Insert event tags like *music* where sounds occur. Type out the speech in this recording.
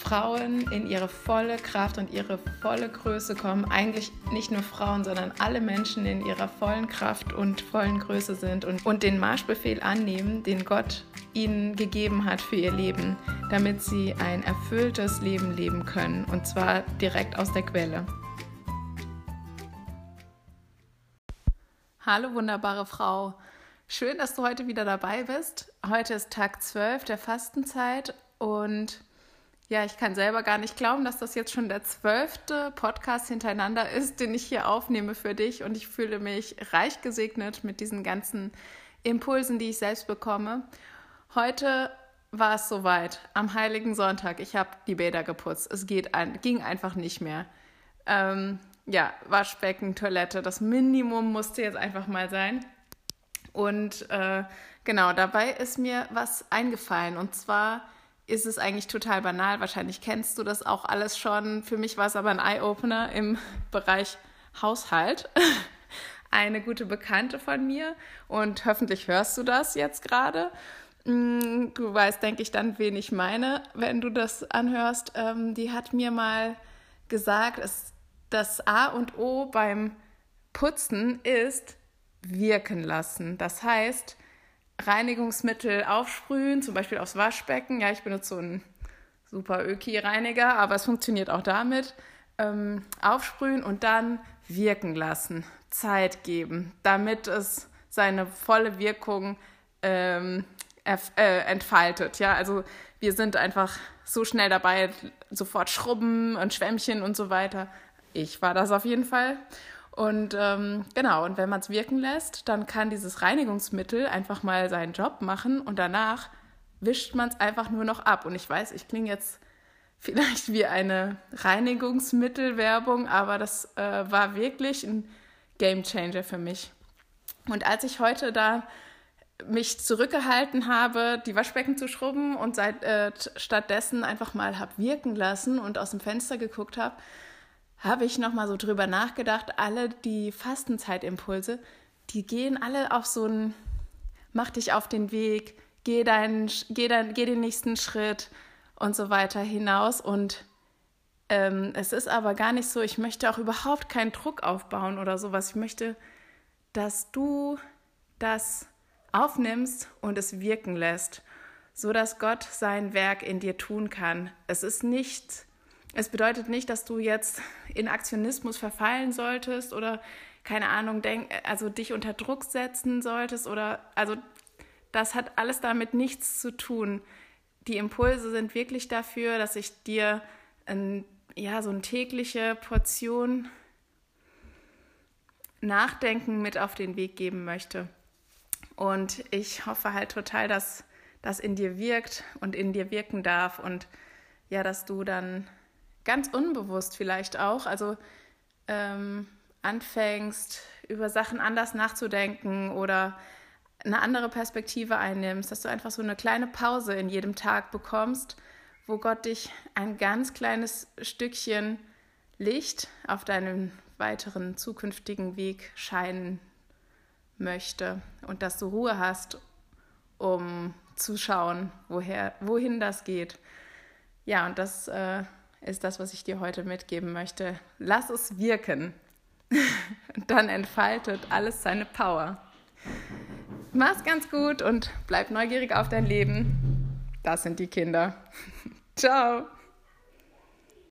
Frauen in ihre volle Kraft und ihre volle Größe kommen. Eigentlich nicht nur Frauen, sondern alle Menschen in ihrer vollen Kraft und vollen Größe sind und, und den Marschbefehl annehmen, den Gott ihnen gegeben hat für ihr Leben, damit sie ein erfülltes Leben leben können. Und zwar direkt aus der Quelle. Hallo wunderbare Frau. Schön, dass du heute wieder dabei bist. Heute ist Tag 12 der Fastenzeit und ja, ich kann selber gar nicht glauben, dass das jetzt schon der zwölfte Podcast hintereinander ist, den ich hier aufnehme für dich. Und ich fühle mich reich gesegnet mit diesen ganzen Impulsen, die ich selbst bekomme. Heute war es soweit, am Heiligen Sonntag. Ich habe die Bäder geputzt. Es geht ein, ging einfach nicht mehr. Ähm, ja, Waschbecken, Toilette, das Minimum musste jetzt einfach mal sein. Und äh, genau, dabei ist mir was eingefallen. Und zwar ist es eigentlich total banal. Wahrscheinlich kennst du das auch alles schon. Für mich war es aber ein Eye-Opener im Bereich Haushalt. *laughs* Eine gute Bekannte von mir und hoffentlich hörst du das jetzt gerade. Mm, du weißt, denke ich, dann, wen ich meine, wenn du das anhörst. Ähm, die hat mir mal gesagt, das A und O beim Putzen ist wirken lassen. Das heißt, Reinigungsmittel aufsprühen, zum Beispiel aufs Waschbecken. Ja, ich benutze so einen super Öki-Reiniger, aber es funktioniert auch damit. Ähm, aufsprühen und dann wirken lassen, Zeit geben, damit es seine volle Wirkung ähm, äh, entfaltet. Ja, also wir sind einfach so schnell dabei, sofort Schrubben und Schwämmchen und so weiter. Ich war das auf jeden Fall. Und ähm, genau, und wenn man es wirken lässt, dann kann dieses Reinigungsmittel einfach mal seinen Job machen und danach wischt man es einfach nur noch ab. Und ich weiß, ich klinge jetzt *laughs* vielleicht wie eine Reinigungsmittelwerbung, aber das äh, war wirklich ein Game Changer für mich. Und als ich heute da mich zurückgehalten habe, die Waschbecken zu schrubben und seit, äh, stattdessen einfach mal habe wirken lassen und aus dem Fenster geguckt habe, habe ich nochmal so drüber nachgedacht, alle die Fastenzeit-Impulse, die gehen alle auf so ein, mach dich auf den Weg, geh, dein, geh, dein, geh den nächsten Schritt und so weiter hinaus. Und ähm, es ist aber gar nicht so, ich möchte auch überhaupt keinen Druck aufbauen oder sowas. Ich möchte, dass du das aufnimmst und es wirken lässt, so dass Gott sein Werk in dir tun kann. Es ist nicht es bedeutet nicht, dass du jetzt in Aktionismus verfallen solltest oder keine Ahnung, denk, also dich unter Druck setzen solltest oder also das hat alles damit nichts zu tun. Die Impulse sind wirklich dafür, dass ich dir ein, ja, so eine tägliche Portion Nachdenken mit auf den Weg geben möchte. Und ich hoffe halt total, dass das in dir wirkt und in dir wirken darf und ja, dass du dann ganz unbewusst vielleicht auch, also ähm, anfängst, über Sachen anders nachzudenken oder eine andere Perspektive einnimmst, dass du einfach so eine kleine Pause in jedem Tag bekommst, wo Gott dich ein ganz kleines Stückchen Licht auf deinen weiteren zukünftigen Weg scheinen möchte und dass du Ruhe hast, um zu schauen, woher, wohin das geht. Ja, und das äh, ist das, was ich dir heute mitgeben möchte. Lass es wirken. *laughs* Dann entfaltet alles seine Power. Mach's ganz gut und bleib neugierig auf dein Leben. Das sind die Kinder. *laughs* Ciao.